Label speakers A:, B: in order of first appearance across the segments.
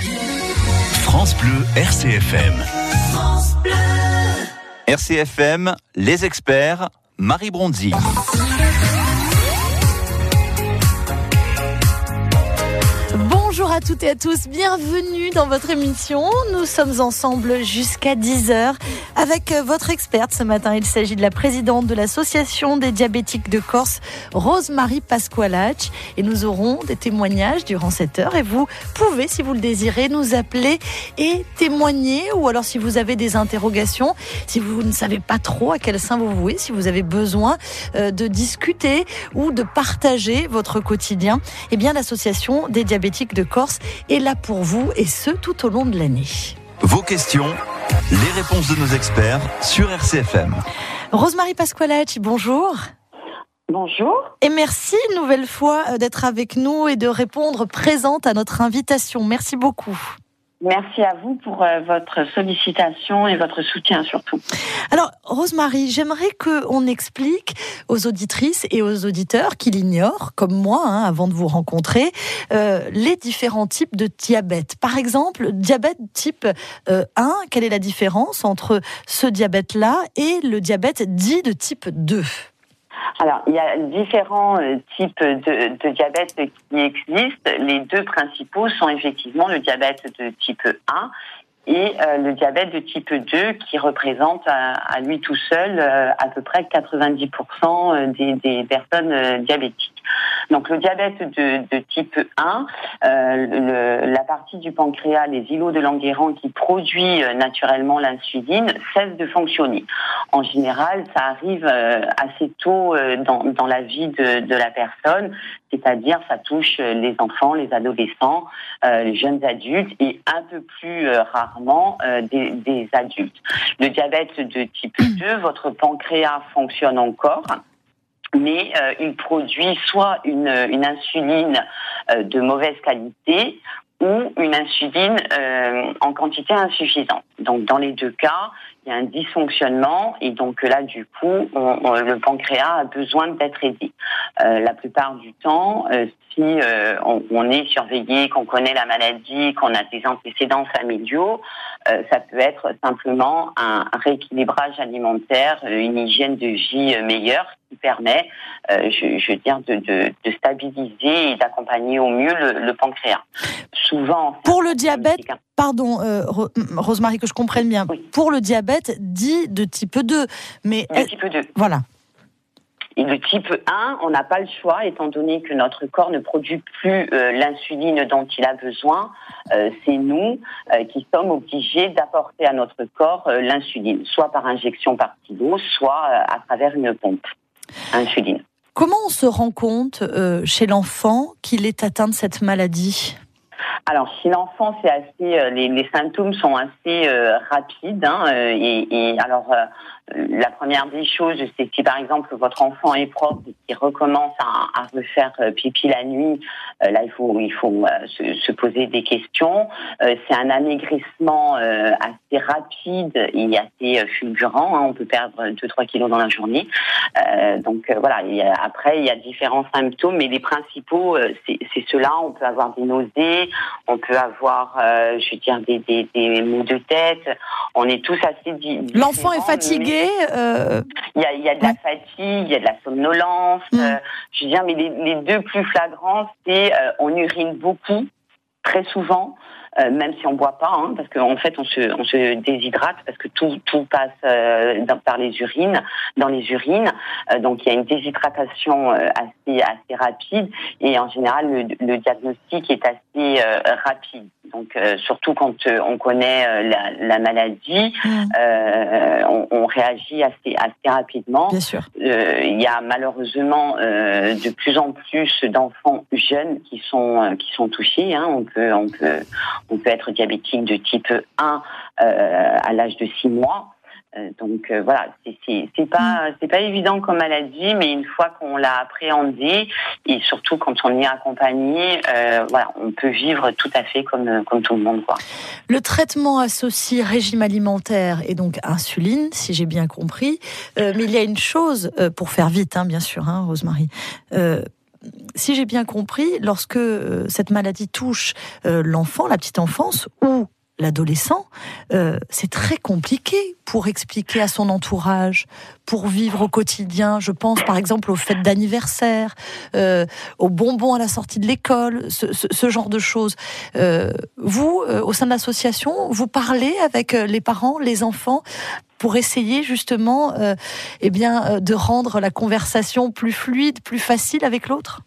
A: France Bleu RCFM. RCFM, les experts, Marie Bronzi.
B: À toutes et à tous, bienvenue dans votre émission. Nous sommes ensemble jusqu'à 10h avec votre experte ce matin. Il s'agit de la présidente de l'association des diabétiques de Corse, Rose-Marie Pasqualach. Et nous aurons des témoignages durant cette heure. Et vous pouvez, si vous le désirez, nous appeler et témoigner. Ou alors si vous avez des interrogations, si vous ne savez pas trop à quel sein vous vouez, si vous avez besoin euh, de discuter ou de partager votre quotidien, eh bien l'association des diabétiques de Corse est là pour vous et ce tout au long de l'année.
A: Vos questions, les réponses de nos experts sur RCFM.
B: Rosemarie Pasqualacci, bonjour.
C: Bonjour.
B: Et merci une nouvelle fois euh, d'être avec nous et de répondre présente à notre invitation. Merci beaucoup.
C: Merci à vous pour euh, votre sollicitation et votre soutien surtout.
B: Alors, Rosemary, j'aimerais qu'on explique aux auditrices et aux auditeurs qui l'ignorent, comme moi, hein, avant de vous rencontrer, euh, les différents types de diabète. Par exemple, diabète type 1, euh, quelle est la différence entre ce diabète-là et le diabète dit de type 2
C: alors, il y a différents euh, types de, de, diabète qui existent. Les deux principaux sont effectivement le diabète de type 1 et euh, le diabète de type 2 qui représente à, lui tout seul euh, à peu près 90% des, personnes diabétiques. Donc le diabète de, type 1, euh, le, la partie du pancréas, les îlots de Langerhans qui produit naturellement l'insuline, cesse de fonctionner. En général, ça arrive assez tôt dans, la vie de, la personne, c'est-à-dire ça touche les enfants, les adolescents, euh, les jeunes adultes et un peu plus euh, rarement euh, des, des, adultes. Le diabète de type 2, votre pancréas fonctionne encore mais il produit soit une, une insuline de mauvaise qualité ou une insuline en quantité insuffisante. Donc dans les deux cas, y a un dysfonctionnement et donc là du coup le pancréas a besoin d'être aidé. Euh, la plupart du temps, euh, si euh, on, est surveillé, qu'on connaît la maladie, qu'on a des antécédents familiaux, euh, ça peut être simplement un, rééquilibrage alimentaire, une hygiène de vie meilleure qui permet, je, je, veux dire, de, de, de stabiliser et d'accompagner au mieux le, le pancréas.
B: Souvent. Pour le diabète, pardon, euh, Rosemary, que je comprenne bien, oui. pour le diabète dit de type 2.
C: Mais de type 2.
B: Voilà.
C: Et le type 1, on n'a pas le choix, étant donné que notre corps ne produit plus euh, l'insuline dont il a besoin. Euh, c'est nous euh, qui sommes obligés d'apporter à notre corps l'insuline, soit par injection par kilo, soit à travers une pompe insuline.
B: Comment on se rend compte chez l'enfant qu'il est atteint de cette maladie?
C: Alors, chez l'enfant, c'est assez, les, les, symptômes sont assez euh, rapides. Hein, et, et, alors, la première des choses, c'est si par exemple votre enfant est propre et qu'il recommence à, refaire pipi la nuit, euh, là il faut il faut euh, se, se, poser des questions. Euh, c'est un amaigrissement assez rapide et assez fulgurant. Hein, on peut perdre 2-3 kilos dans la journée. donc voilà. Après il y a différents symptômes, mais les principaux c'est ceux-là. On peut avoir des nausées, on peut avoir, je veux dire, des, des maux de tête. On est tous assez.
B: L'enfant est fatigué.
C: Euh... Il, y a, il, y a, de la fatigue, il y a de la somnolence. Mmh. Euh, je veux dire, mais les, les deux plus flagrants, c'est euh, on urine beaucoup, très souvent. Euh, même si on boit pas, hein, parce qu'en en fait on se, on se déshydrate parce que tout, tout passe dans, par les urines, dans les urines. Donc il y a une déshydratation assez, assez rapide et en général le, le diagnostic est assez rapide. Donc surtout quand on connaît la, la maladie, mmh. on, on, réagit assez, assez rapidement.
B: Bien sûr.
C: il y a malheureusement de plus en plus d'enfants jeunes qui sont, qui sont touchés. Hein. On peut, on peut on peut être diabétique de type 1 euh, à l'âge de 6 mois. Euh, donc euh, voilà, c'est pas c'est pas évident comme maladie, mais une fois qu'on l'a appréhendé et surtout quand on est accompagné, euh, voilà, on peut vivre tout à fait comme comme tout le monde quoi.
B: Le traitement associé régime alimentaire et donc insuline, si j'ai bien compris, euh, mais il y a une chose pour faire vite, hein, bien sûr, hein, Rosemary si j'ai bien compris, lorsque cette maladie touche l'enfant, la petite enfance, ou l'adolescent, euh, c'est très compliqué pour expliquer à son entourage, pour vivre au quotidien. Je pense par exemple aux fêtes d'anniversaire, euh, aux bonbons à la sortie de l'école, ce, genre de choses. Euh, vous, au sein de l'association, vous parlez avec les parents, les enfants, pour essayer justement, eh bien, de rendre la conversation plus fluide, plus facile avec l'autre?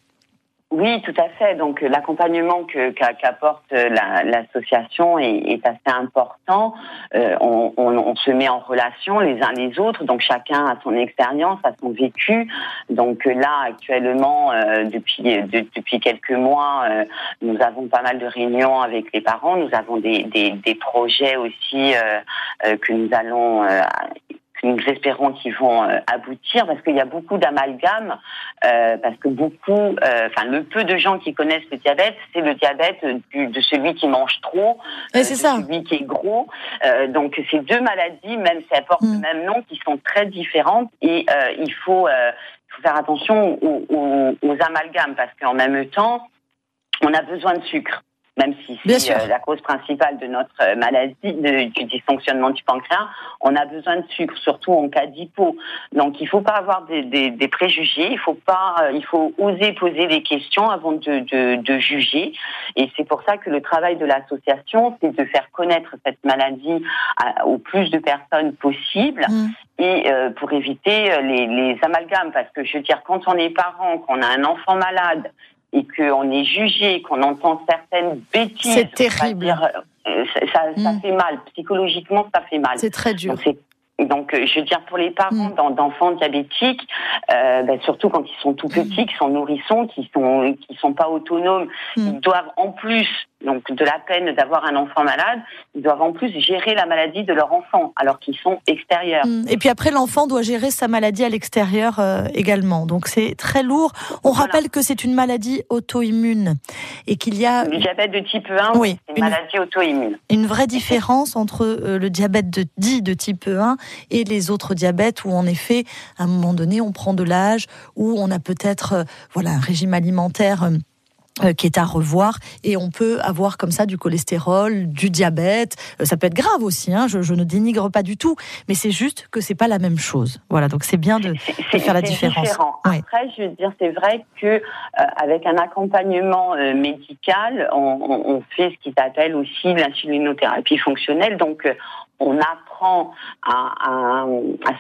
C: Oui, tout à fait. Donc l'accompagnement que qu'apporte l'association est, assez important. Euh, on, se met en relation les uns les autres, donc chacun a son expérience, a son vécu. Donc là, actuellement, euh, depuis depuis quelques mois, euh, nous avons pas mal de réunions avec les parents. Nous avons des, des, des projets aussi que nous allons nous espérons qu'ils vont euh, aboutir parce qu'il y a beaucoup d'amalgames, euh, parce que beaucoup, euh, enfin le peu de gens qui connaissent le diabète, c'est le diabète de celui qui mange trop,
B: de celui
C: qui est gros. donc ces deux maladies, même si elles portent le mm. même nom, qui sont très différentes et il faut, faire attention aux, aux amalgames parce qu'en même temps, on a besoin de sucre même si c'est euh, la cause principale de notre euh, maladie, du dysfonctionnement du pancréas, on a besoin de sucre, surtout en cas d'hypo. Donc il ne faut pas avoir des, des, préjugés, il faut pas, euh, il faut oser poser des questions avant de, de, de juger. Et c'est pour ça que le travail de l'association, c'est de faire connaître cette maladie au plus de personnes possible. Mm. Et pour éviter les, les amalgames, parce que je veux dire, quand on est parent, qu'on a un enfant malade, et qu'on est jugé, qu'on entend certaines bêtises.
B: C'est terrible.
C: Euh, ça, ça, mm. fait mal. Psychologiquement, ça fait mal.
B: C'est très dur.
C: Donc, euh, je veux dire, pour les parents mm. d'enfants diabétiques, euh, ben, surtout quand ils sont tout mm. petits, qui sont nourrissons, qui sont qui sont pas autonomes, ils doivent en plus donc de la peine d'avoir un enfant malade, ils doivent en plus gérer la maladie de leur enfant alors qu'ils sont extérieurs.
B: Mmh. Et puis après, l'enfant doit gérer sa maladie à l'extérieur euh, également. Donc c'est très lourd. On rappelle que c'est une maladie auto-immune et qu'il y a...
C: Le diabète de type 1, oui, c'est une, maladie auto-immune.
B: Une vraie différence entre euh, le diabète de, dit de type 1 et les autres diabètes où en effet, à un moment donné, on prend de l'âge, où on a peut-être euh, voilà, un régime alimentaire qui est à revoir et on peut avoir comme ça du cholestérol, du diabète. Euh, ça peut être grave aussi. Hein, je, je, ne dénigre pas du tout, mais c'est juste que c'est pas la même chose. Voilà, donc c'est bien de, de, faire la différence.
C: Après, je veux dire, c'est vrai que euh, avec un accompagnement médical, on, on, fait ce qui s'appelle aussi l'insulinothérapie fonctionnelle. Donc, on apprend à,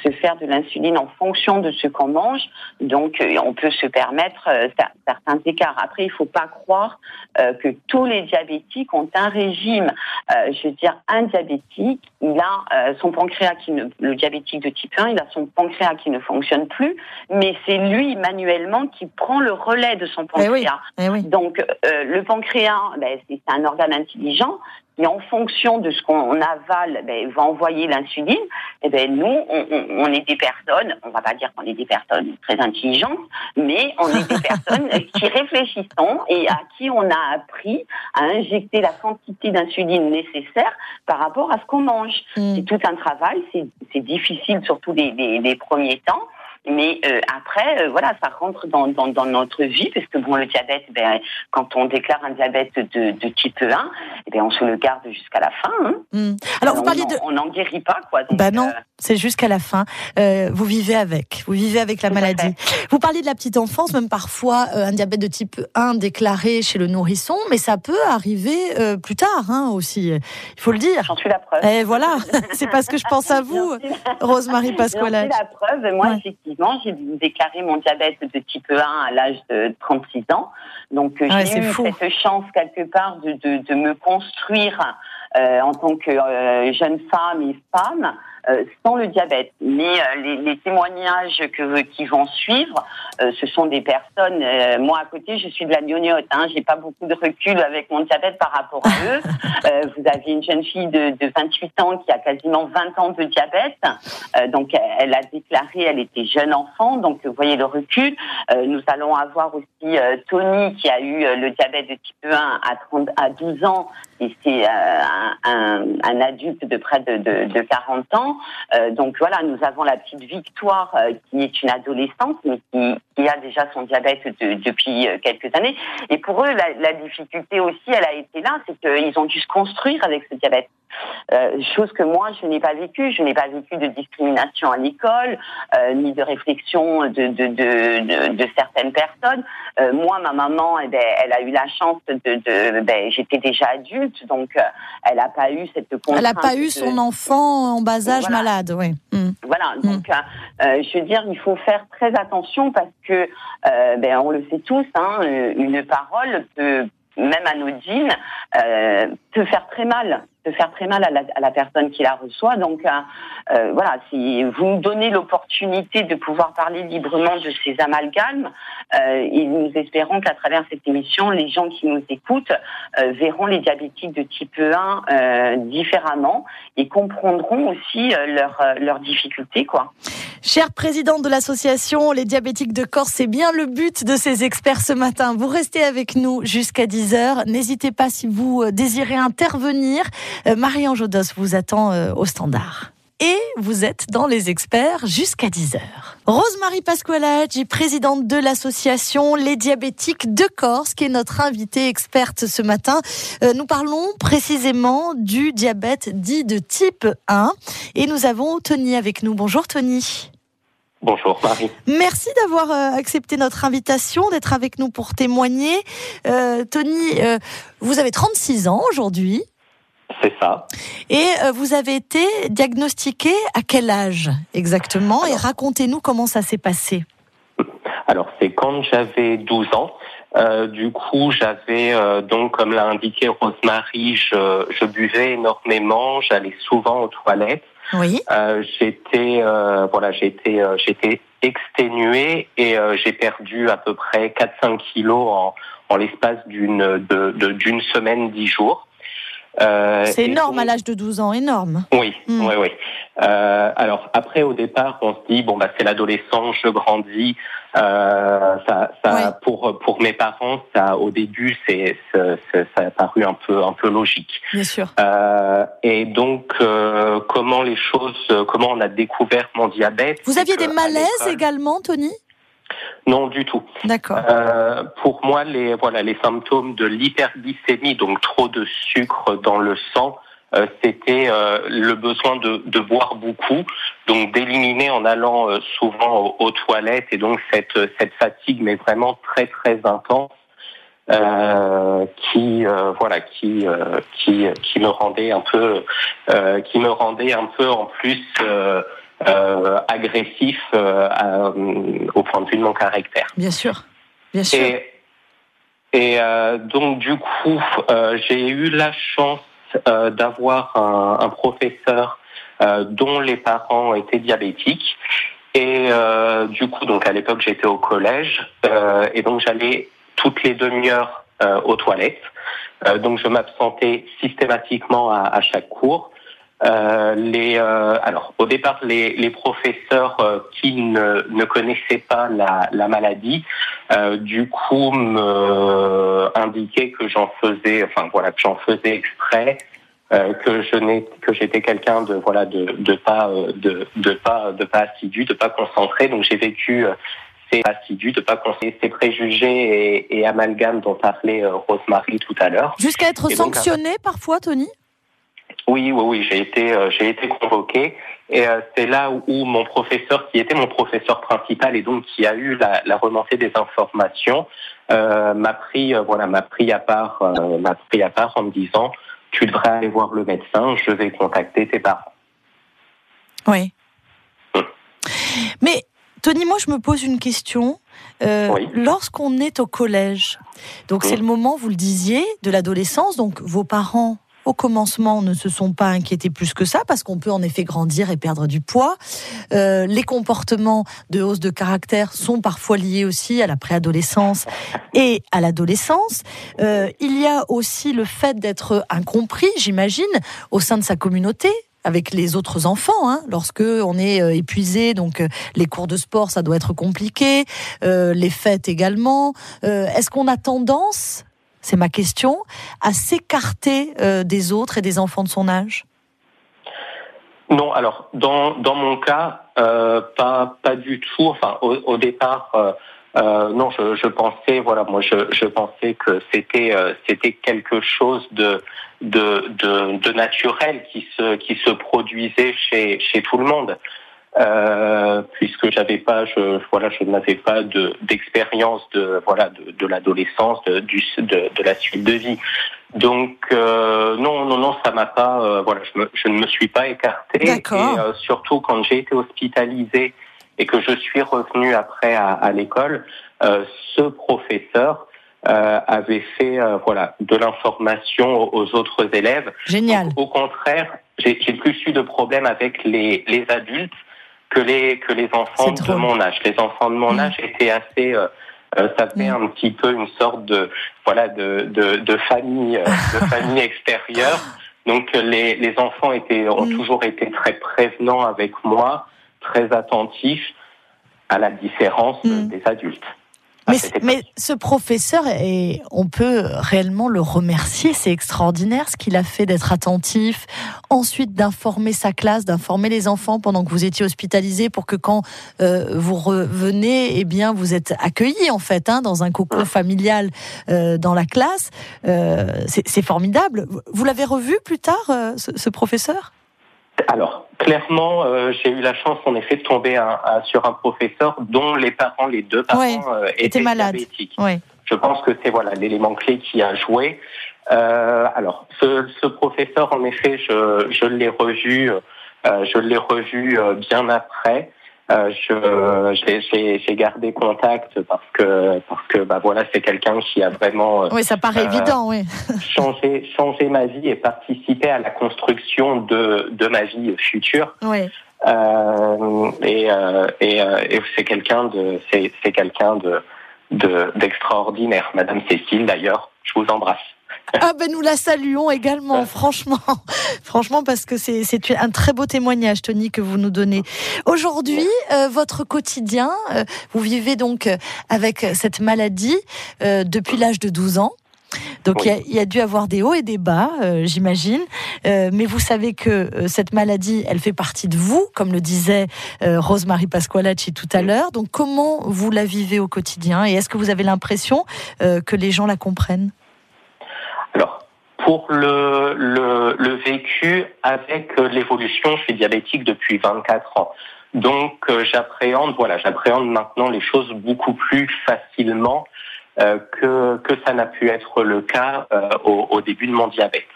C: se faire de l'insuline en fonction de ce qu'on mange. Donc, euh, on peut se permettre euh, certains écarts. Après, il ne faut pas croire euh, que tous les diabétiques ont un régime. je veux dire, un diabétique, il a son pancréas qui ne, le diabétique de type 1, il a son pancréas qui ne fonctionne plus, mais c'est lui manuellement qui prend le relais de son eh pancréas. Eh Donc, le pancréas, ben, c'est un organe intelligent et en fonction de ce qu'on avale, ben, va envoyer l'insuline. Et eh ben nous, on, on, est des personnes, on va pas dire qu'on est des personnes très intelligentes, mais on est des personnes qui réfléchissons et à qui on a appris à injecter la quantité d'insuline nécessaire par rapport à ce qu'on mange. Mm. C'est tout un travail, c'est difficile surtout les, les, les premiers temps. Mais euh, après, euh, voilà, ça rentre dans, dans, dans, notre vie, parce que bon, le diabète, ben, quand on déclare un diabète de, de type 1, eh bien, on se le garde jusqu'à la fin. Hein.
B: Hmm. Alors, vous parliez de...
C: On n'en guérit pas, quoi.
B: bah non, euh, c'est jusqu'à la fin. Vous vivez avec, vous vivez avec la maladie. Vous parliez de la petite enfance, même parfois un diabète de type 1 déclaré chez le nourrisson, mais ça peut arriver plus tard hein, aussi, il faut le dire.
C: J'en suis la preuve.
B: Et voilà, c'est parce que je pense à vous, Rosemarie Pasquale.
C: J'en suis la preuve, moi, effectivement j'ai déclaré mon diabète de type 1 à l'âge de 36 ans. Donc, euh, j'ai eu cette chance quelque part de, de, de me construire euh, en tant que euh, jeune femme et femme euh, sans le diabète. Mais les, les, témoignages que, qui vont suivre, ce sont des personnes. moi, à côté, je suis de la gnognotte. Hein, J'ai pas beaucoup de recul avec mon diabète par rapport à eux. vous aviez une jeune fille de, de, 28 ans qui a quasiment 20 ans de diabète. donc, elle a déclaré, elle était jeune enfant. Donc, vous voyez le recul. nous allons avoir aussi Tony qui a eu le diabète de type 1 à, 30, à 12 ans. Et c'est un, un, un, adulte de près de, de, de 40 ans. ans. donc voilà, nous avons la petite Victoire qui est une adolescente, mais qui, qui a déjà son diabète depuis quelques années. Et pour eux, la, la difficulté aussi, elle a été là, c'est qu'ils ont dû se construire avec ce diabète. Euh, chose que moi je n'ai pas vécue. Je n'ai pas vécu de discrimination à l'école, euh, ni de réflexion de, de, de, de certaines personnes. Euh, moi, ma maman, eh ben, elle a eu la chance de, ben, j'étais déjà adulte, donc euh, elle n'a pas eu cette contrainte.
B: Elle n'a pas eu son enfant en bas âge malade, oui.
C: Mm. Voilà, donc je veux dire, il faut faire très attention parce que, ben, on le sait tous, hein, une parole peut même anodine, euh, peut faire très mal de faire très mal à la, à la, personne qui la reçoit. Donc euh, euh voilà, si vous nous donnez l'opportunité de pouvoir parler librement de ces amalgames, euh, et nous espérons qu'à travers cette émission, les gens qui nous écoutent euh, verront les diabétiques de type 1 euh, différemment et comprendront aussi leurs leurs difficultés. Quoi.
B: Cher président de l'association Les Diabétiques de Corse, c'est bien le but de ces experts ce matin. Vous restez avec nous jusqu'à 10h. N'hésitez pas si vous désirez intervenir. Euh, Marie-Ange Jodos vous attend euh, au standard et vous êtes dans les experts jusqu'à 10h. Rosemary Pasqualaggi, présidente de l'association Les Diabétiques de Corse, qui est notre invitée experte ce matin. Euh, nous parlons précisément du diabète dit de type 1 et nous avons Tony avec nous. Bonjour Tony.
D: Bonjour Marie.
B: Merci d'avoir accepté notre invitation, d'être avec nous pour témoigner. Tony, vous avez 36 ans aujourd'hui.
D: C'est ça.
B: Et euh, vous avez été diagnostiqué à quel âge exactement? Et racontez-nous comment ça s'est passé.
D: Alors, c'est quand j'avais 12 ans. Euh, du coup, j'avais euh, donc, comme l'a indiqué Rosemary, je, je buvais énormément, j'allais souvent aux toilettes.
B: Oui.
D: Euh, j'étais, voilà, j'étais, j'étais exténué et j'ai perdu à peu près 4-5 kilos en, en l'espace d'une de, d'une semaine, 10 jours.
B: Euh, c'est énorme à l'âge de 12 ans, énorme.
D: Oui, hmm. oui, oui. Euh, alors après, au départ, on se dit bon bah c'est l'adolescence, je grandis. Euh, ça, ça pour pour mes parents, ça au début c'est ça a paru un peu un peu logique.
B: Bien sûr.
D: Euh, et donc euh, comment les choses, comment on a découvert mon diabète?
B: Vous aviez des malaises également, Tony?
D: Non, du tout.
B: D'accord.
D: Euh, pour moi, les voilà les symptômes de l'hyperglycémie, donc trop de sucre dans le sang, euh, c'était euh, le besoin de, de, boire beaucoup, donc d'éliminer en allant euh, souvent aux, toilettes, et donc cette cette fatigue, mais vraiment très très intense. qui voilà qui qui qui me rendait un peu qui me rendait un peu en plus euh, agressif euh, euh, au point de vue de mon caractère.
B: Bien sûr, bien sûr.
D: Et, et donc du coup, j'ai eu la chance d'avoir un, un, professeur dont les parents étaient diabétiques. Et du coup, donc à l'époque, j'étais au collège, et donc j'allais toutes les demi-heures aux toilettes. donc je m'absentais systématiquement à, à, chaque cours. Euh, les, euh, alors, au départ, les, les professeurs euh, qui ne, ne, connaissaient pas la, la maladie, euh, du coup, me indiquaient que j'en faisais, enfin voilà, que j'en faisais exprès, que je n'ai, que j'étais quelqu'un de voilà, de, de pas, de, de pas, de pas assidu, de pas concentré. Donc, j'ai vécu ces assidus, de pas conseiller ces préjugés et, et amalgames dont parlait Rosemary tout à l'heure.
B: Jusqu'à être sanctionné parfois, Tony?
D: Oui, oui, oui, j'ai été, euh, j'ai été convoqué et euh, c'est là où, mon professeur, qui était mon professeur principal et donc qui a eu la, la remontée des informations, euh, m'a pris, euh, voilà, m'a pris à part, m'a pris à part en me disant, tu devrais aller voir le médecin, je vais contacter tes parents.
B: Oui. Hum. Mais Tony, moi, je me pose une question. Oui. Lorsqu'on est au collège, donc c'est hum. le moment, vous le disiez, de l'adolescence, donc vos parents au commencement ne se sont pas inquiétés plus que ça parce qu'on peut en effet grandir et perdre du poids. Euh, les comportements de hausse de caractère sont parfois liés aussi à la préadolescence et à l'adolescence. Euh, il y a aussi le fait d'être incompris, j'imagine, au sein de sa communauté avec les autres enfants, hein, lorsque on est euh, épuisé, donc euh, les cours de sport, ça doit être compliqué, euh, les fêtes également. Euh, Est-ce qu'on a tendance c'est ma question, à s'écarter euh, des autres et des enfants de son âge?
D: Non, alors dans mon cas, pas pas du tout. Au, départ. non, je, pensais, voilà, moi, je, pensais que c'était quelque chose de, naturel qui se produisait chez tout le monde euh, puisque j'avais pas, je, voilà, je n'avais pas d'expérience de, voilà de, de l'adolescence, de, de, de la suite de vie. Donc euh, non, non, non, ça m'a pas, euh, voilà, je, me, je ne me suis pas écarté. Et euh, surtout quand j'ai été hospitalisé et que je suis revenu après à, à l'école, euh, ce professeur avait fait voilà de l'information aux autres élèves.
B: Génial.
D: au contraire, j'ai plus eu de problèmes avec les, les adultes que les que les enfants de mon âge. Les enfants de mon mmh. âge étaient assez euh, euh, ça fait mmh. un petit peu une sorte de voilà de de, de famille euh, de famille extérieure. Donc les les enfants étaient ont mmh. toujours été très prévenants avec moi, très attentifs à la différence des adultes.
B: Mais, mais, ce professeur, et on peut réellement le remercier, c'est extraordinaire ce qu'il a fait d'être attentif, ensuite d'informer sa classe, d'informer les enfants pendant que vous étiez hospitalisé pour que quand euh, vous revenez, eh bien vous êtes accueillis en fait hein, dans un cocon familial euh, dans la classe. Euh, c'est formidable. Vous l'avez revu plus tard, euh, ce, ce professeur?
D: Alors, clairement, euh, j'ai eu la chance, en effet, de tomber sur un professeur dont les parents, les deux parents, euh, étaient, malades. Je pense que c'est voilà l'élément clé qui a joué. Euh, alors, ce, professeur, en effet, je, je l'ai revu, je l'ai revu bien après. Euh, je j'ai gardé contact parce que parce que bah voilà c'est quelqu'un qui a vraiment
B: euh, oui ça paraît euh, évident oui.
D: changé changé ma vie et participé à la construction de de ma vie future.
B: Oui.
D: Et et, et c'est quelqu'un de c'est c'est quelqu'un de d'extraordinaire. Madame Cécile d'ailleurs je vous embrasse
B: ah ben nous la saluons également, franchement, franchement parce que c'est un très beau témoignage, Tony, que vous nous donnez. Aujourd'hui, euh, votre quotidien, euh, vous vivez donc euh, avec cette maladie depuis l'âge de 12 ans. Donc il y, a dû avoir des hauts et des bas, j'imagine. mais vous savez que cette maladie, elle fait partie de vous, comme le disait Rosemary Pasqualacci tout à l'heure. Donc comment vous la vivez au quotidien et est-ce que vous avez l'impression que les gens la comprennent?
D: Alors, pour le, le, le vécu avec l'évolution, je suis diabétique depuis 24 ans. Donc euh, j'appréhende, voilà, j'appréhende maintenant les choses beaucoup plus facilement euh, que, que ça n'a pu être le cas euh, au, au, début de mon diabète.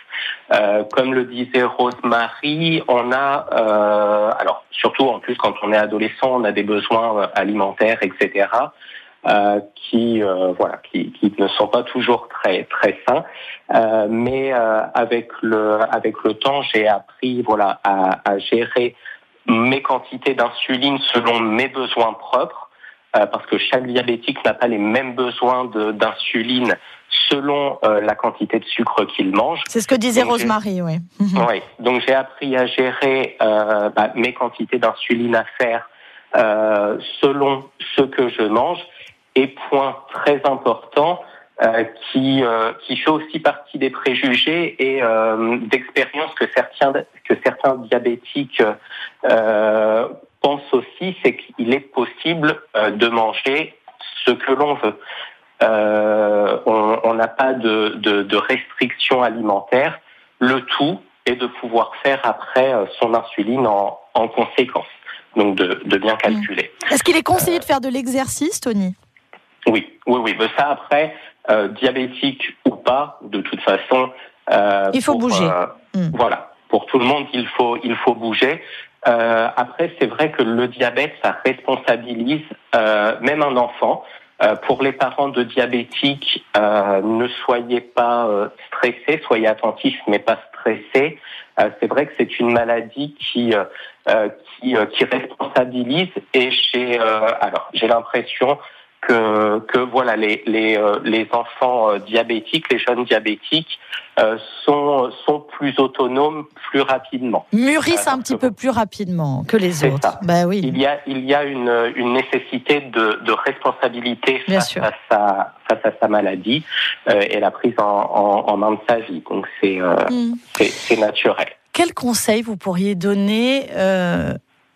D: Euh, comme le disait Rosemary, on a, euh, alors surtout en plus quand on est adolescent, on a des besoins alimentaires, etc. Euh, qui euh, voilà qui, qui, ne sont pas toujours très très sains euh, mais avec le avec le temps j'ai appris voilà à, à, gérer mes quantités d'insuline selon mes besoins propres parce que chaque diabétique n'a pas les mêmes besoins d'insuline selon la quantité de sucre qu'il mange.
B: C'est ce que disait Rosemary, oui.
D: oui. Donc j'ai appris à gérer bah, mes quantités d'insuline à faire euh, selon ce que je mange et point très important, euh, qui, euh, qui fait aussi partie des préjugés et euh, d'expériences que certains, que certains diabétiques pensent aussi, c'est qu'il est possible de manger ce que l'on veut. on n'a pas de, de, de restrictions alimentaires. Le tout est de pouvoir faire après son insuline en, en conséquence. Donc de, de bien calculer.
B: Est-ce qu'il est conseillé de faire de l'exercice, Tony?
D: Oui, oui, oui. Mais ça, après, euh, diabétique ou pas, de toute façon.
B: Euh, il faut bouger. Euh,
D: hmm. Voilà. Pour tout le monde, il faut, il faut bouger. Euh, après, c'est vrai que le diabète, ça responsabilise euh, même un enfant. pour les parents de diabétiques, ne soyez pas stressés, soyez attentifs, mais pas stressés. c'est vrai que c'est une maladie qui qui, qui responsabilise et j'ai alors j'ai l'impression que, que voilà les les, euh, les enfants euh, diabétiques, les jeunes diabétiques euh, sont sont plus autonomes plus rapidement.
B: Mûrissent un petit peu plus rapidement que les autres.
D: Ça.
B: Bah oui.
D: Il y a il y a une une nécessité de, de responsabilité face à sa face à sa maladie et la prise en, en, en main de sa vie. Donc c'est mm. c'est naturel.
B: Quel conseil vous pourriez donner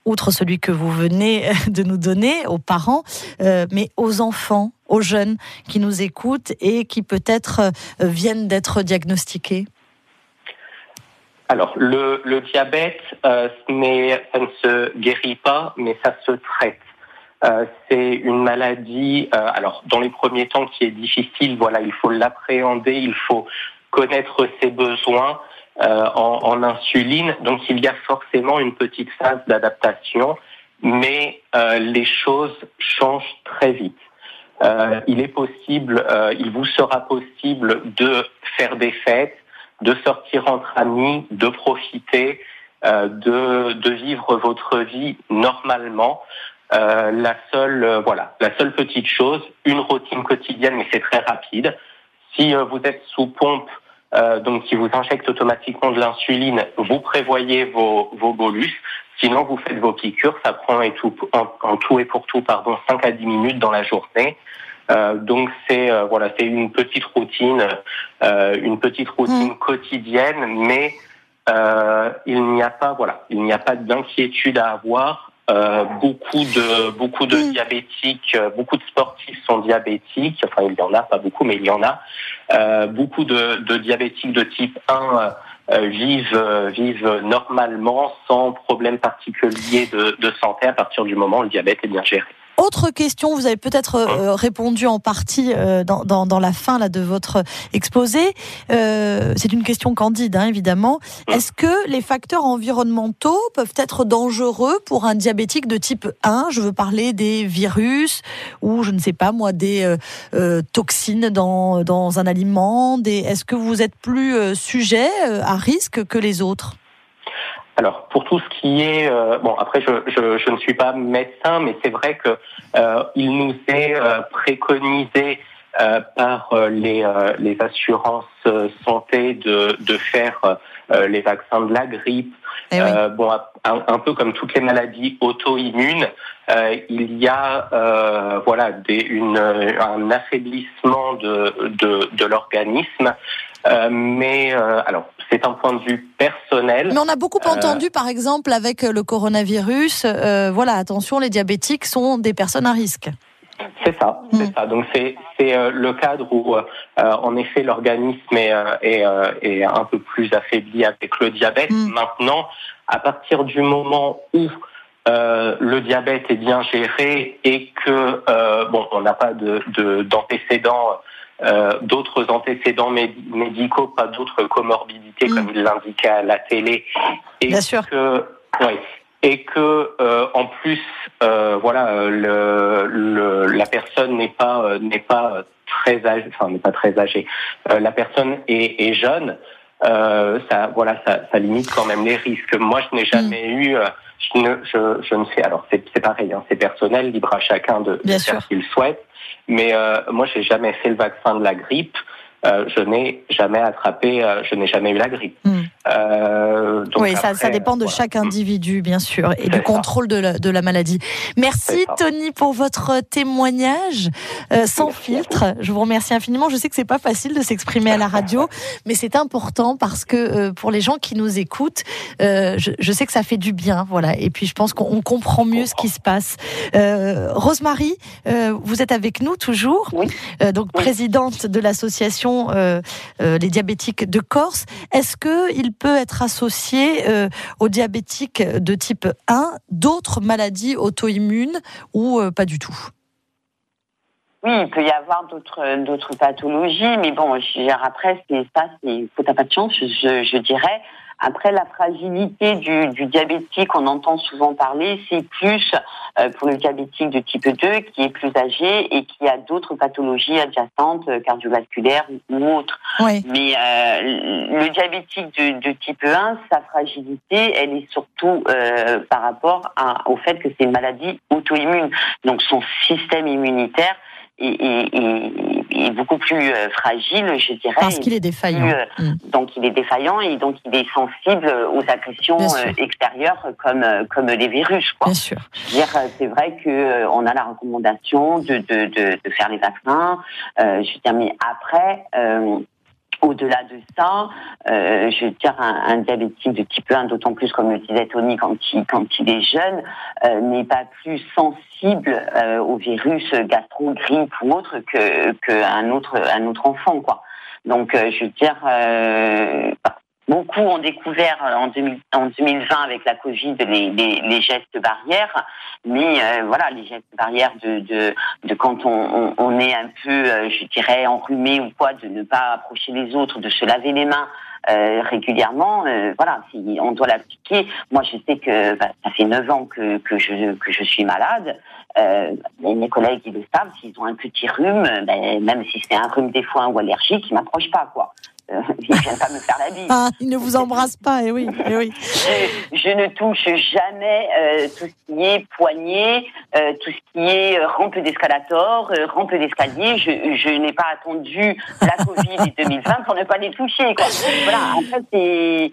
B: outre celui que vous venez de nous donner aux parents, mais aux enfants, aux jeunes qui nous écoutent et qui peut-être viennent d'être diagnostiqués.
D: Alors, le, diabète, euh, ça ne se guérit pas, mais ça se traite. Euh, c'est une maladie, euh, alors dans les premiers temps qui est difficile, voilà, il faut l'appréhender, il faut connaître ses besoins euh, en, en, insuline, donc il y a forcément une petite phase d'adaptation, mais euh, les choses changent très vite. il est possible, il vous sera possible de faire des fêtes, de sortir entre amis, de profiter, euh, de, de, vivre votre vie normalement. Euh, la seule, euh, voilà, la seule petite chose, une routine quotidienne, mais c'est très rapide. Si euh, vous êtes sous pompe, euh, donc qui vous injecte automatiquement de l'insuline, vous prévoyez vos, vos bolus. Sinon, vous faites vos piqûres. Ça prend et tout, en, en tout et pour tout, pardon, 5 à 10 minutes dans la journée. Euh, donc c'est euh, voilà, c'est une petite routine, euh, une petite routine mmh. quotidienne, mais il n'y a pas voilà, il n'y a pas d'inquiétude à avoir. Beaucoup de beaucoup de mmh. diabétiques, beaucoup de sportifs sont diabétiques. Enfin, il y en a pas beaucoup, mais il y en a. beaucoup de, de diabétiques de type 1 vivent vivent normalement sans problème particulier de, de santé à partir du moment où le diabète est bien géré.
B: Autre question, vous avez peut-être euh, répondu en partie euh, dans, dans, dans, la fin là, de votre exposé. Euh, c'est une question candide, hein, évidemment. Est-ce que les facteurs environnementaux peuvent être dangereux pour un diabétique de type 1 Je veux parler des virus ou, je ne sais pas moi, des euh, euh toxines dans, dans un aliment. Des... Est-ce que vous êtes plus sujet à risque que les autres?
D: Alors pour tout ce qui est euh, bon après je, je, je, ne suis pas médecin mais c'est vrai que euh, il nous est euh, préconisé par les, les assurances santé de, de faire les vaccins de la grippe. Eh oui. bon un, un, peu comme toutes les maladies auto-immunes, il y a voilà des, une, un affaiblissement de, de, de l'organisme. Mais alors c'est un point de vue personnel.
B: Mais on a beaucoup euh, entendu, par exemple, avec le coronavirus, euh, voilà, attention, les diabétiques sont des personnes à risque.
D: C'est ça, c'est mm. ça. Donc c'est c'est euh, le cadre où, euh, en effet, l'organisme est, euh, est, est, un peu plus affaibli avec le diabète. Mm. Maintenant, à partir du moment où le diabète est bien géré et que bon, on n'a pas de d'antécédents euh, d'autres antécédents médicaux, pas d'autres comorbidités mm. comme il l'indiquait à la télé,
B: et Bien sûr.
D: que ouais, et que euh, en plus euh, voilà le, le, la personne n'est pas euh, n'est pas très âgée, enfin n'est pas très âgée, euh, la personne est, est jeune. ça voilà ça, ça limite quand même les risques. Moi je n'ai mm. jamais eu je ne, je, je ne sais alors c'est pareil hein, c'est personnel libre à chacun de, de faire ce qu'il souhaite mais euh, moi, j'ai jamais fait le vaccin de la grippe. Euh, je n'ai jamais attrapé, euh, je n'ai jamais eu la grippe.
B: Mm. Euh, donc oui, après, ça, ça, dépend de voilà. chaque individu, bien sûr, et du contrôle de la, de la, maladie. Merci Tony pour votre témoignage sans Merci filtre. Je vous remercie infiniment. Je sais que c'est pas facile de s'exprimer à la radio, mais c'est important parce que pour les gens qui nous écoutent, je, je, sais que ça fait du bien, voilà. Et puis je pense qu'on comprend mieux ce qui se passe. Rosemary, vous êtes avec nous toujours,
C: oui.
B: donc oui. présidente de l'association les diabétiques de Corse. Est-ce que il peut être associé euh, aux diabétiques de type 1 d'autres maladies auto-immunes ou euh, pas du tout?
C: Oui, il peut y avoir d'autres d'autres pathologies, mais bon, après, c'est ça, c'est faut pas de je, je dirais. Après, la fragilité du, du diabétique, on entend souvent parler, c'est plus euh, pour le diabétique de type 2 qui est plus âgé et qui a d'autres pathologies adjacentes, euh, cardiovasculaires ou autres.
B: Oui.
C: Mais euh, le diabétique de, de, type 1, sa fragilité, elle est surtout euh, par rapport à, au fait que c'est une maladie auto-immune. Donc son système immunitaire est, est, est, est, beaucoup plus euh, fragile, je dirais.
B: Parce qu'il est défaillant. Plus,
C: euh, mm. Donc il est défaillant et donc il est sensible aux agressions euh, extérieures comme comme les virus. Quoi.
B: Bien sûr.
C: c'est vrai que on a la recommandation de de, de, de faire les vaccins. je veux dire, mais après au-delà de ça, euh, je veux dire, un, diabétique de type 1, d'autant plus comme le disait Tony quand il, quand il est jeune, euh, n'est pas plus sensible euh, au virus gastro, grippe ou autre que qu'un autre un autre enfant, quoi. Donc, je veux dire, Beaucoup ont découvert en, 2020 avec la Covid les, gestes barrières, mais euh, voilà, les gestes barrières de, de, quand on, est un peu, euh, je dirais, enrhumé ou quoi, de ne pas approcher les autres, de se laver les mains. Euh, régulièrement, voilà, si on doit l'appliquer. Moi, je sais que bah, ça fait neuf ans que, que, je, que je suis malade. mes collègues, ils le savent, s'ils ont un petit rhume, ben, même si c'est un rhume des foins ou allergique, ils m'approchent pas, quoi. Euh, il ne vient pas me faire la bise.
B: Ah, il ne vous embrasse pas, et eh oui. Eh oui.
C: Je, ne touche jamais euh, tout ce qui est poignée, euh, tout ce qui est rampe d'escalator, rampe d'escalier. Je, je n'ai pas attendu la Covid 2020 pour ne pas les toucher. Quoi. Voilà, en fait, c'est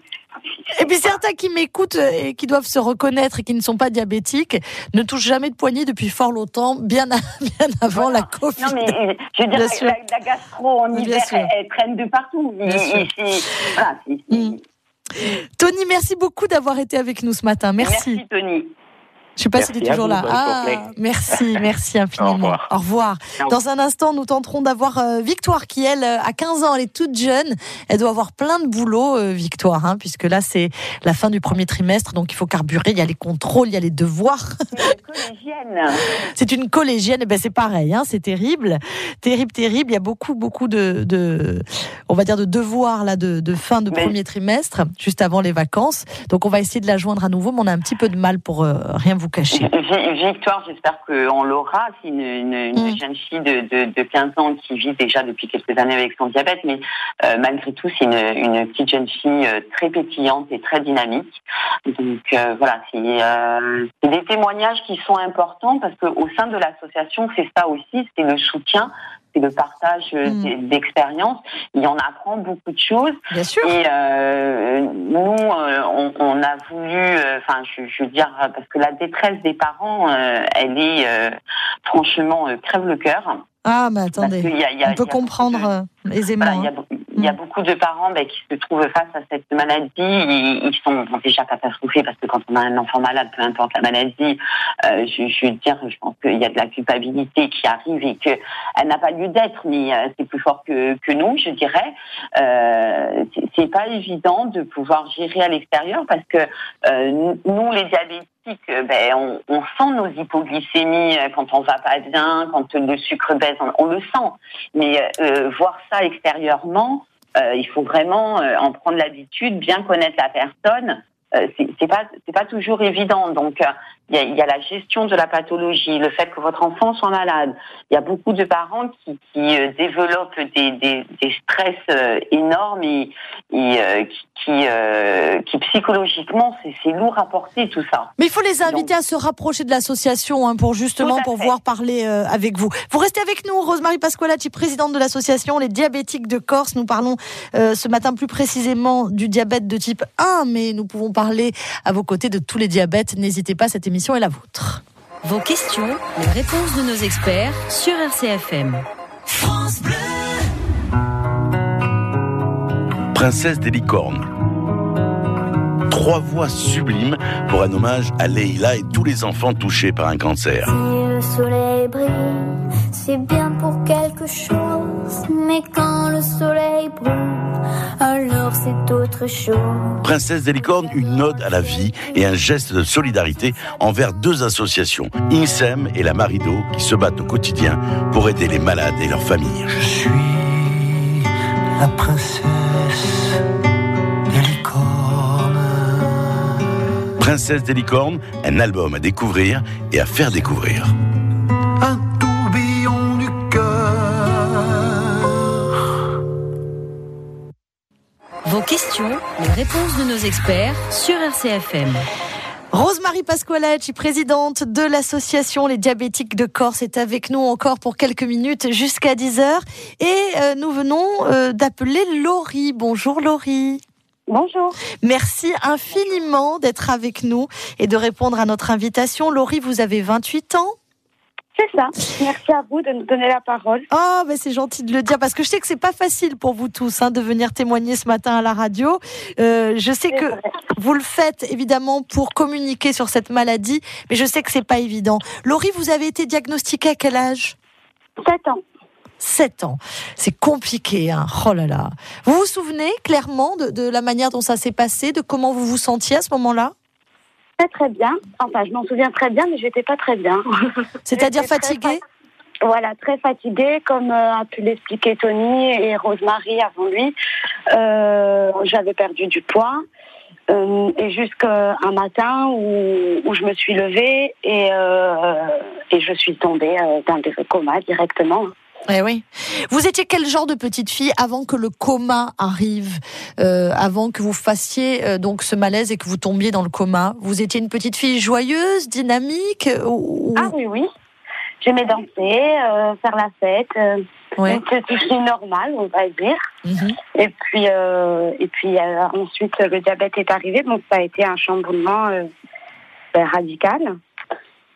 B: et puis certains qui m'écoutent et qui doivent se reconnaître et qui ne sont pas diabétiques ne touchent jamais de poignée depuis fort longtemps, bien, bien avant la Covid.
C: Non mais je veux dire, la, gastro en hiver, elle, traîne de partout.
B: Mm. Tony, merci beaucoup d'avoir été avec nous ce matin. Merci.
C: Merci Tony.
B: Je sais pas s'il est toujours là. Ah, merci, merci infiniment. Au revoir. Dans un instant, nous tenterons d'avoir euh, Victoire qui, elle, à 15 ans, elle est toute jeune. Elle doit avoir plein de boulot, euh, Victoire, hein, puisque là, c'est la fin du premier trimestre, donc il faut carburer. Il y a les contrôles, il y a les devoirs. C'est une collégienne. Et ben, c'est pareil, hein, c'est terrible. Terrible, terrible. Il y a beaucoup, beaucoup de, de on va dire, de devoirs là, de, de fin de premier trimestre, juste avant les vacances. Donc, on va essayer de la joindre à nouveau, mais on a un petit peu de mal pour euh, rien vous
C: Victoire, j'espère qu'on l'aura. C'est une, mm. jeune fille de, 15 ans qui vit déjà depuis quelques années avec son diabète, mais euh, malgré tout, c'est une, petite jeune fille euh, très pétillante et très dynamique. Donc euh, voilà, c'est des témoignages qui sont importants parce qu'au sein de l'association, c'est ça aussi, c'est le soutien le partage euh, mm. d'expériences. Il en apprend beaucoup de choses.
B: Bien sûr.
C: Et euh, nous, euh, on, a voulu, enfin, je, veux dire, parce que la détresse des parents, elle est franchement crève le cœur.
B: Ah, mais attendez, on peut comprendre aisément.
C: Il y a beaucoup de parents ben, qui se trouvent face à cette maladie. Ils, sont déjà catastrophés parce que quand on a un enfant malade, peu importe la maladie, euh, je, je, veux dire, je pense qu'il y a de la culpabilité qui arrive et qu'elle n'a pas lieu d'être, mais euh, c'est plus fort que, que nous, je dirais. Euh, c'est pas évident de pouvoir gérer à l'extérieur parce que euh, nous, les diabétiques, ben, on, sent nos hypoglycémies quand on va pas bien, quand le sucre baisse, on, le sent. Mais euh, voir ça extérieurement, euh, il faut vraiment euh, en prendre l'habitude, bien connaître la personne. Euh, c'est pas c'est pas toujours évident. Donc il y, a, y, a, la gestion de la pathologie, le fait que votre enfant soit malade. Il y a beaucoup de parents qui, qui développent des, des, des stress énormes et, et qui, qui psychologiquement c'est lourd à porter tout ça.
B: Mais il faut les inviter à se rapprocher de l'association hein, pour justement pouvoir parler avec vous. Vous restez avec nous, Rosemary Pasqualati, présidente de l'association Les Diabétiques de Corse. Nous parlons euh, ce matin plus précisément du diabète de type 1, mais nous pouvons parler à vos côtés de tous les diabètes. N'hésitez pas, cette émission est la vôtre.
E: Vos questions, les réponses de nos experts sur RCFM. France Bleu.
F: Princesse des licornes. Trois voix sublimes pour un hommage à Leïla et tous les enfants touchés par un cancer.
G: Si le soleil brille, c'est bien pour quelque chose mais quand le soleil brûle, alors c'est autre chose.
F: Princesse des licornes, une ode à la vie et un geste de solidarité envers deux associations, INSEM et la Marido, qui se battent au quotidien pour aider les malades et leurs familles.
H: Je suis la princesse des licornes.
F: Princesse des licornes, un album à découvrir et à faire découvrir.
E: Questions, les réponses de nos experts sur RCFM.
B: Rosemary Pasqualacci, présidente de l'association Les Diabétiques de Corse, est avec nous encore pour quelques minutes jusqu'à 10h. Et euh, nous venons euh, d'appeler Laurie. Bonjour Laurie.
I: Bonjour.
B: Merci infiniment d'être avec nous et de répondre à notre invitation. Laurie, vous avez 28 ans
I: C'est ça. Merci à vous de nous donner la parole.
B: Oh, mais c'est gentil de le dire parce que je sais que c'est pas facile pour vous tous hein, de venir témoigner ce matin à la radio. Euh, je sais que vous le faites évidemment pour communiquer sur cette maladie, mais je sais que c'est pas évident. Laurie, vous avez été diagnostiquée à quel âge?
I: 7 ans.
B: 7 ans. C'est compliqué, hein. Oh là là. Vous vous souvenez clairement de, de la manière dont ça s'est passé, de comment vous vous sentiez à ce moment-là?
I: Très très bien. Enfin, je m'en souviens très bien, mais j'étais pas très bien.
B: C'est-à-dire fatiguée
I: fa- Voilà, très fatiguée, comme euh, a pu l'expliquer Tony et Rosemary avant lui. Euh, J'avais perdu du poids. Euh, et jusqu'à un matin où, où je me suis levée et, euh, et je suis tombée dans le coma directement.
B: Eh oui. Vous étiez quel genre de petite fille avant que le coma arrive, euh, avant que vous fassiez euh, donc ce malaise et que vous tombiez dans le coma? Vous étiez une petite fille joyeuse, dynamique ou...
I: Ah oui, oui. J'aimais danser, euh, faire la fête.
B: Ouais.
I: Une petite fille normale, on va dire.
B: Mhm.
I: Et puis, et puis ensuite, le diabète est arrivé, donc ça a été un chamboulement ben, radical.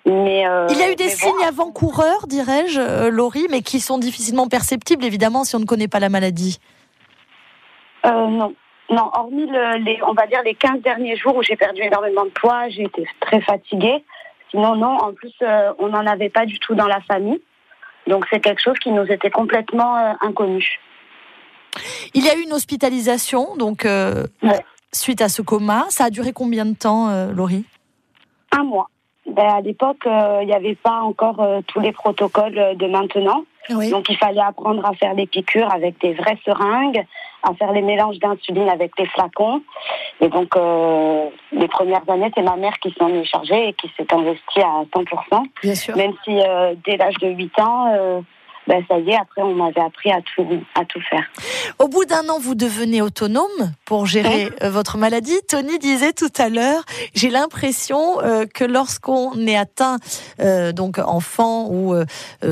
I: Mais, euh,
B: Il y a eu des signes
I: bon,
B: avant-coureurs, dirais-je, euh, Laurie, mais qui sont difficilement perceptibles, évidemment, si on ne connaît pas la maladie.
I: euh, non. Non, hormis le- les, on va dire les 15 derniers jours où j'ai perdu énormément de poids, j'ai été très fatiguée. Sinon, non, en plus, euh, on n'en avait pas du tout dans la famille. Donc, c'est quelque chose qui nous était complètement inconnu.
B: Il y a eu une hospitalisation, donc
I: Ouais.
B: suite à ce coma. Ça a duré combien de temps, Laurie?
I: Un mois. Ben, à l'époque, euh, il n'y avait pas encore euh, tous les protocoles euh, de maintenant.
B: Oui.
I: Donc il fallait apprendre à faire les piqûres avec des vraies seringues, à faire les mélanges d'insuline avec des flacons. Et donc euh, les premières années, c'est ma mère qui s'en est chargée et qui s'est investie à 100%.
B: Bien sûr.
I: Même si euh, dès l'âge de 8 ans, euh, ben, ça y est, après on m'avait appris à tout, à tout faire.
B: Au bout d'un an, vous devenez autonome pour gérer euh, votre maladie. Tony disait tout à l'heure, j'ai l'impression euh, que lorsqu'on est atteint, euh, donc enfant ou euh,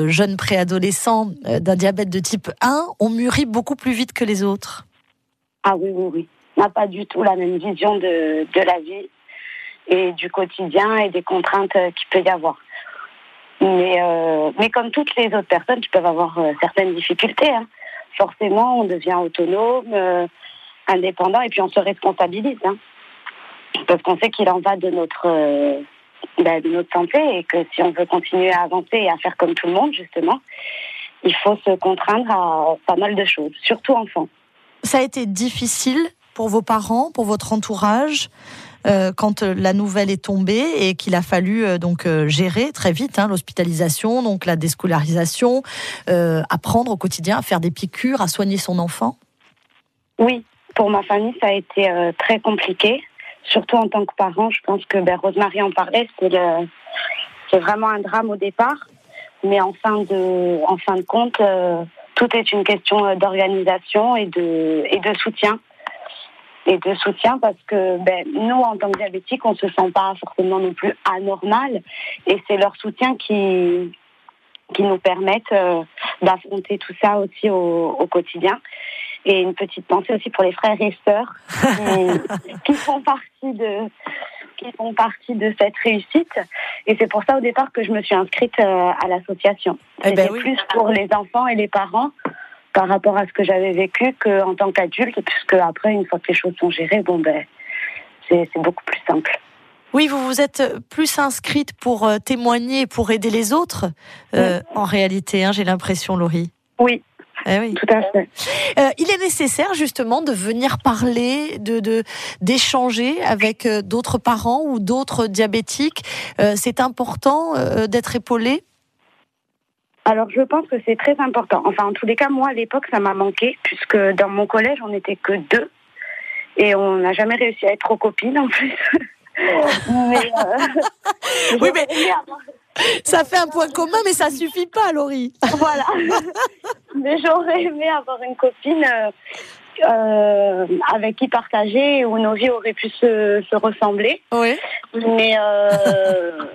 B: jeune préadolescent d'un diabète de type 1, on mûrit beaucoup plus vite que les autres.
I: Ah oui, oui, oui. On n'a pas du tout la même vision de, de la vie et du quotidien et des contraintes qu'il peut y avoir. Mais, euh, mais comme toutes les autres personnes qui peuvent avoir euh, certaines difficultés, hein. forcément, on devient autonome, euh, indépendant et puis on se responsabilise. Hein. Parce qu'on sait qu'il en va de notre, ben, de notre santé et que si on veut continuer à avancer et à faire comme tout le monde, justement, il faut se contraindre à pas mal de choses, surtout enfant.
B: Ça a été difficile pour vos parents, pour votre entourage, euh, quand euh, la nouvelle est tombée et qu'il a fallu euh, donc gérer très vite hein, l'hospitalisation, donc la déscolarisation, apprendre au quotidien à faire des piqûres, à soigner son enfant?
I: Oui, pour ma famille, ça a été très compliqué, surtout en tant que parent. Je pense que ben, Rosemary en parlait, c'est vraiment un drame au départ, mais en fin de, en fin de compte, tout est une question d'organisation et de, et de soutien. Et de soutien parce que ben, nous, en tant que diabétiques, on se sent pas forcément non plus anormal. Et c'est leur soutien qui, qui nous permettent euh, d'affronter tout ça aussi au, au quotidien. Et une petite pensée aussi pour les frères et sœurs qui, qui font partie de qui font partie de cette réussite. Et c'est pour ça au départ que je me suis inscrite euh, à l'association.
B: Eh ben
I: C'était
B: oui.
I: plus pour les enfants et les parents par rapport à ce que j'avais vécu qu'en tant qu'adulte, puisque après, une fois que les choses sont gérées, bon ben, c'est beaucoup plus simple.
B: Oui, vous vous êtes plus inscrite pour euh, témoigner pour aider les autres, euh, en réalité, hein, j'ai l'impression, Laurie.
I: Oui,
B: Eh oui.
I: tout à fait.
B: Euh, il est nécessaire justement de venir parler, de de- d'échanger avec euh, d'autres parents ou d'autres diabétiques. Euh, c'est important euh, d'être épaulé?
I: Alors, je pense que c'est très important. Enfin, en tous les cas, moi, à l'époque, ça m'a manqué, puisque dans mon collège, on n'était que deux. Et on n'a jamais réussi à être trop copines, en plus. mais, euh,
B: Oui, mais- Ça fait un point commun, mais ça suffit pas, Laurie.
I: Voilà. mais j'aurais aimé avoir une copine euh, euh, avec qui partager, où nos vies auraient pu se, se ressembler.
B: Oui.
I: Mais, euh,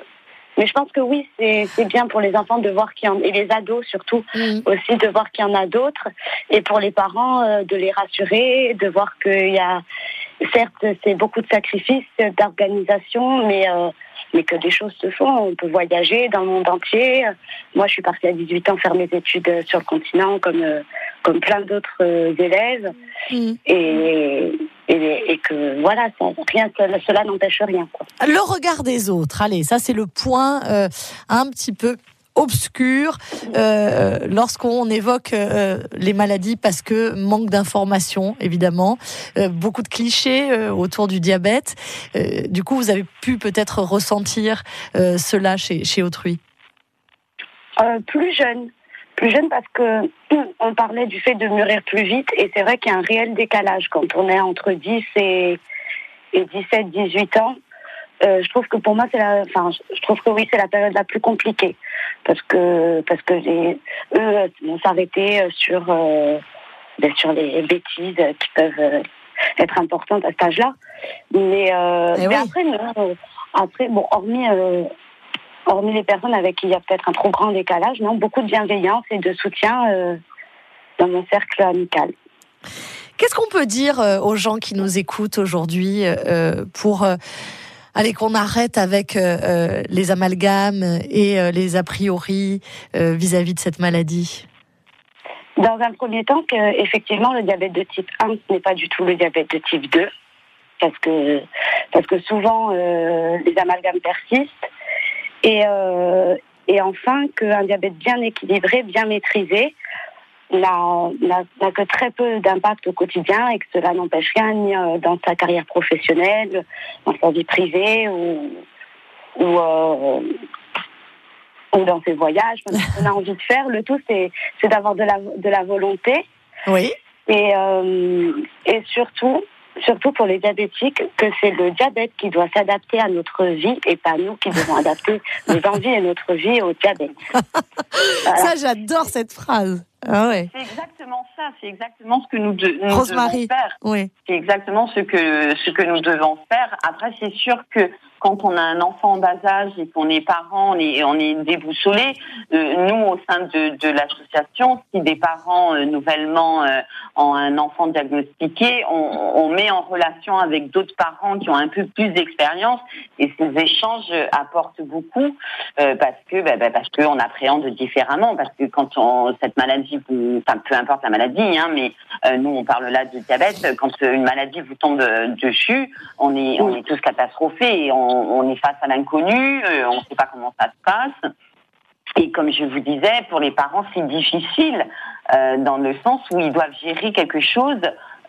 I: mais je pense que oui, c'est bien pour les enfants de voir qu'il y en et les ados surtout aussi de voir qu'il y en a d'autres et pour les parents euh, de les rassurer, de voir qu'il y a certes c'est beaucoup de sacrifices, d'organisation, mais euh, mais que des choses se font. On peut voyager dans le monde entier. Moi, je suis partie à 18 ans faire mes études sur le continent, comme comme plein d'autres élèves, mm. et, et, que voilà, ça, rien, cela n'empêche rien. Quoi.
B: Le regard des autres, allez, ça c'est le point un petit peu obscur euh, lorsqu'on évoque euh, les maladies parce que manque d'informations, évidemment, euh, beaucoup de clichés autour du diabète. du coup, vous avez pu peut-être ressentir cela chez, chez autrui?
I: Plus jeune. Plus jeune parce que on parlait du fait de mûrir plus vite et c'est vrai qu'il y a un réel décalage quand on est entre 10 et, et 17, 18 ans. je trouve que pour moi, c'est la, enfin, je trouve que oui, c'est la période la plus compliquée parce que parce que eux vont s'arrêter sur euh, ben, sur les bêtises qui peuvent euh, être importantes à cet âge-là. Mais, euh, eh après, après, bon, hormis hormis les personnes avec qui il y a peut-être un trop grand décalage, non, beaucoup de bienveillance et de soutien dans mon cercle amical.
B: Qu'est-ce qu'on peut dire aux gens qui nous écoutent aujourd'hui pour allez, qu'on arrête avec euh, euh, les amalgames et euh, les a priori vis-à-vis de cette maladie
I: Dans un premier temps, que, effectivement, le diabète de type 1 ce n'est pas du tout le diabète de type 2, parce que, parce que souvent les amalgames persistent. Et, et enfin, qu'un diabète bien équilibré, bien maîtrisé, n'a que très peu d'impact au quotidien et que cela n'empêche rien ni euh, dans sa carrière professionnelle, dans sa vie privée ou, ou, euh, ou dans ses voyages, qu'on a envie de faire. Le tout, c'est d'avoir de la, de la volonté.
B: Oui.
I: Et, euh, et surtout, surtout pour les diabétiques, que c'est le diabète qui doit s'adapter à notre vie et pas nous qui devons adapter nos envies et notre vie au diabète.
B: Ça, j'adore cette phrase. Ah
C: ouais. C'est exactement ça, c'est exactement ce que nous, devons faire.
B: Oui.
C: C'est exactement ce que, ce que nous devons faire. Après, c'est sûr que quand on a un enfant en bas âge et qu'on est parent, on est, on est déboussolé. Euh, nous, au sein de, de l'association, si des parents euh, nouvellement euh, ont un enfant diagnostiqué, on, on met en relation avec d'autres parents qui ont un peu plus d'expérience et ces échanges apportent beaucoup parce que bah, bah, parce qu'on appréhende différemment. Parce que quand on, cette maladie, peu importe la maladie, hein, mais nous on parle là de diabète. Quand une maladie vous tombe dessus, on est tous catastrophés on on, est face à l'inconnu, euh, on ne sait pas comment ça se passe. Et comme je vous disais, pour les parents, c'est difficile euh, dans le sens où ils doivent gérer quelque chose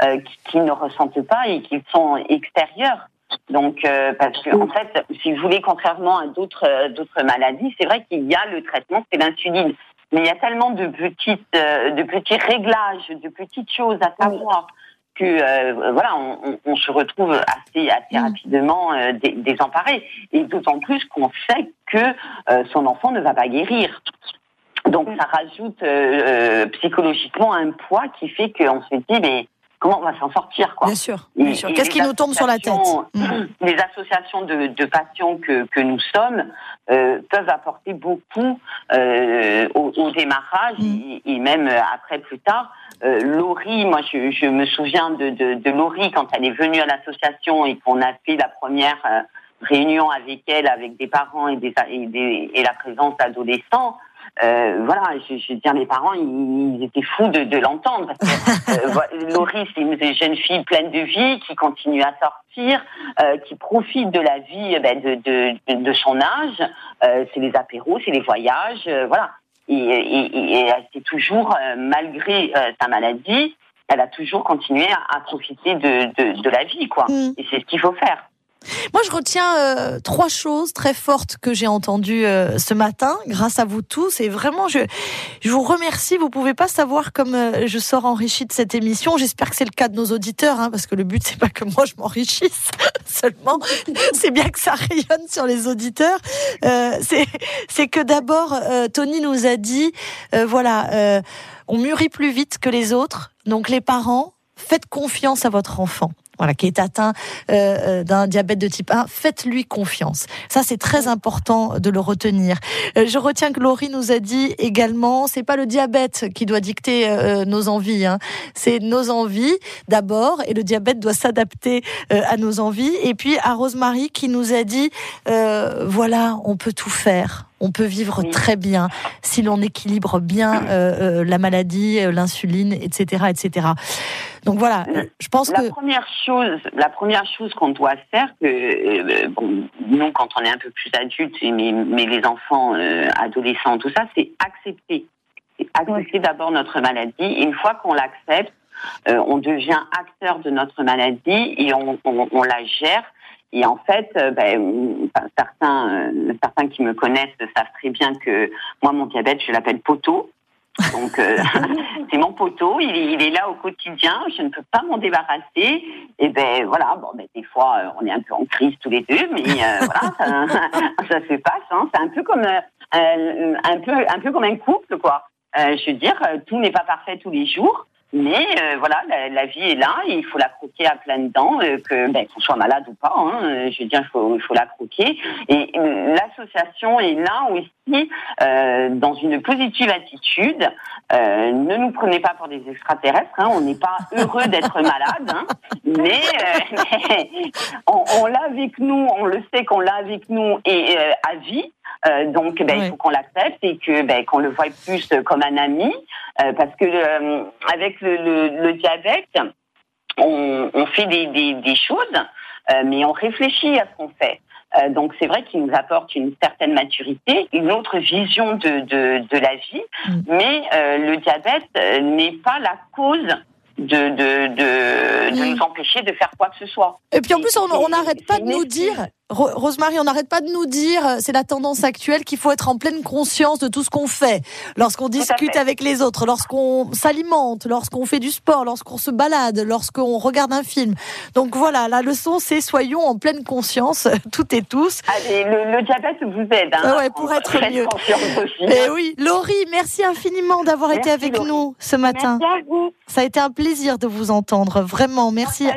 C: euh, qu'ils ne ressentent pas et qui sont extérieurs. Donc, parce que en fait, si vous voulez, contrairement à d'autres maladies, c'est vrai qu'il y a le traitement, c'est l'insuline. Mais il y a tellement de petites de petits réglages, de petites choses à savoir que euh, voilà, on, se retrouve assez assez mm. rapidement euh, désemparé et d'autant plus qu'on sait que euh, son enfant ne va pas guérir. Donc mm. ça rajoute psychologiquement un poids qui fait qu'on se dit mais comment on va s'en sortir quoi.
B: Bien sûr. Qu'est-ce qui nous tombe sur la tête
C: mm. Les associations de, de patients que, que, nous sommes peuvent apporter beaucoup au, au, démarrage et, et, même après plus tard euh, Laurie, moi je, je, me souviens de, de, de, Laurie quand elle est venue à l'association et qu'on a fait la première euh, réunion avec elle, avec des parents et, des, et, des, et la présence d'adolescents. Euh, voilà, je, je veux dire, les parents, ils, étaient fous de, de l'entendre. Euh, Laurie, c'est une jeune fille pleine de vie qui continue à sortir, euh, qui profite de la vie eh ben, de, de, de, son âge. Euh, c'est les apéros, c'est les voyages, voilà et, et, et elle s'est toujours, malgré sa maladie, elle a toujours continué à, profiter de, de, de, la vie, quoi. Mm. Et c'est ce qu'il faut faire.
B: Moi, je retiens euh, trois choses très fortes que j'ai entendues euh, ce matin, grâce à vous tous. Et vraiment, je, je vous remercie. Vous pouvez pas savoir comme euh, je sors enrichie de cette émission. J'espère que c'est le cas de nos auditeurs, hein, parce que le but c'est pas que moi je m'enrichisse seulement. C'est bien que ça rayonne sur les auditeurs. c'est c'est que d'abord, Tony nous a dit, voilà, on mûrit plus vite que les autres. Donc les parents, faites confiance à votre enfant. Voilà, qui est atteint euh, euh, d'un diabète de type 1, faites-lui confiance. Ça, c'est très important de le retenir. Euh, je retiens que Laurie nous a dit également, c'est pas le diabète qui doit dicter nos envies, hein. c'est nos envies d'abord, et le diabète doit s'adapter à nos envies. Et puis à Rosemary qui nous a dit, voilà, on peut tout faire. On peut vivre très bien si l'on équilibre bien la maladie, l'insuline, etc., etc. Donc voilà, je pense
C: la
B: que
C: première chose, la première chose qu'on doit faire, que euh, bon, nous quand on est un peu plus adulte, mais, mais les enfants, euh, adolescents, tout ça, c'est accepter, accepter d'abord notre maladie. une fois qu'on l'accepte, euh, on devient acteur de notre maladie et on, on, on la gère. Et en fait, ben, certains, certains qui me connaissent savent très bien que moi, mon diabète, je l'appelle poteau. Donc, euh, c'est mon poteau, il est, là au quotidien, je ne peux pas m'en débarrasser. Et ben voilà, bon, ben, des fois, euh, on est un peu en crise tous les deux, mais euh, voilà, ça, se passe. Hein. C'est un peu comme un peu un peu comme un couple, quoi. je veux dire, tout n'est pas parfait tous les jours. Mais euh, voilà, la, vie est là, il faut la croquer à plein dents, euh, que ben, qu'on soit malade ou pas. Hein, euh, je veux dire, il faut, faut la croquer. Et l'association est là aussi dans une positive attitude. ne nous prenez pas pour des extraterrestres. Hein, on n'est pas heureux d'être malade, hein, mais, on, on l'a avec nous. On le sait qu'on l'a avec nous et à vie. Euh, donc, ben, il faut qu'on l'accepte et que ben, qu'on le voie plus comme un ami, euh, parce que euh, avec le, diabète, on, fait des, des, choses, mais on réfléchit à ce qu'on fait. donc c'est vrai qu'il nous apporte une certaine maturité, une autre vision de, de, de la vie, mm. mais le diabète n'est pas la cause de, de, de, de, nous empêcher de faire quoi que ce soit.
B: Et puis en plus, on n'arrête pas de nous dire Rosemary, on n'arrête pas de nous dire, euh, c'est la tendance actuelle, qu'il faut être en pleine conscience de tout ce qu'on fait. Lorsqu'on discute avec les autres, lorsqu'on s'alimente, lorsqu'on fait du sport, lorsqu'on se balade, lorsqu'on regarde un film. Donc voilà, la leçon, c'est soyons en pleine conscience, toutes et tous.
C: Allez, le, diabète vous aide. Hein,
B: ah ouais, pour être mieux. Et eh oui, Laurie, merci infiniment d'avoir été avec nous ce matin.
C: Merci à vous.
B: Ça a été un plaisir de vous entendre, vraiment. Merci.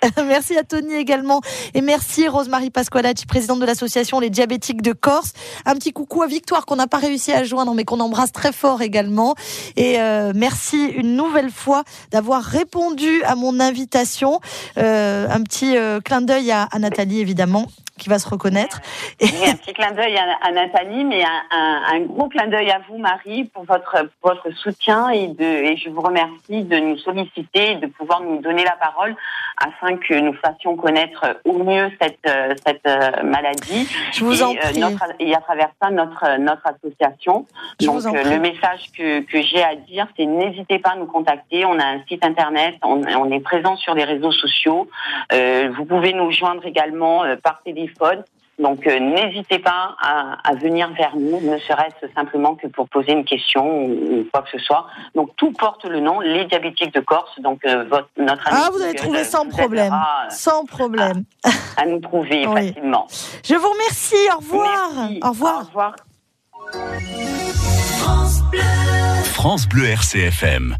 B: merci à Tony également. Et merci Rosemary Pasqualacci, présidente de l'association Les Diabétiques de Corse. Un petit coucou à Victoire qu'on n'a pas réussi à joindre, mais qu'on embrasse très fort également. Et euh, merci une nouvelle fois d'avoir répondu à mon invitation. Euh, un petit euh, clin d'œil à Nathalie, évidemment qui va se reconnaître.
C: Un petit clin d'œil à, Nathalie, mais un, gros clin d'œil à vous, Marie, pour votre, votre soutien et, de, et je vous remercie de nous solliciter et de pouvoir nous donner la parole afin que nous fassions connaître au mieux cette, cette euh, maladie.
B: Je vous en
C: et,
B: euh, prie.
C: Notre, et à travers ça, notre, notre association. Donc, euh, le message que, que j'ai à dire, c'est n'hésitez pas à nous contacter. On a un site internet, on, on est présent sur les réseaux sociaux. Euh, vous pouvez nous joindre également par téléphone donc euh, n'hésitez pas à, venir vers nous, ne serait-ce simplement que pour poser une question ou, quoi que ce soit. Donc tout porte le nom Les Diabétiques de Corse. Donc euh, votre, notre
B: ah vous allez trouver sans problème, euh, sans problème
C: à, nous trouver facilement.
B: Je vous remercie. Au revoir.
C: Au revoir. Au revoir.
A: France Bleu RCFM.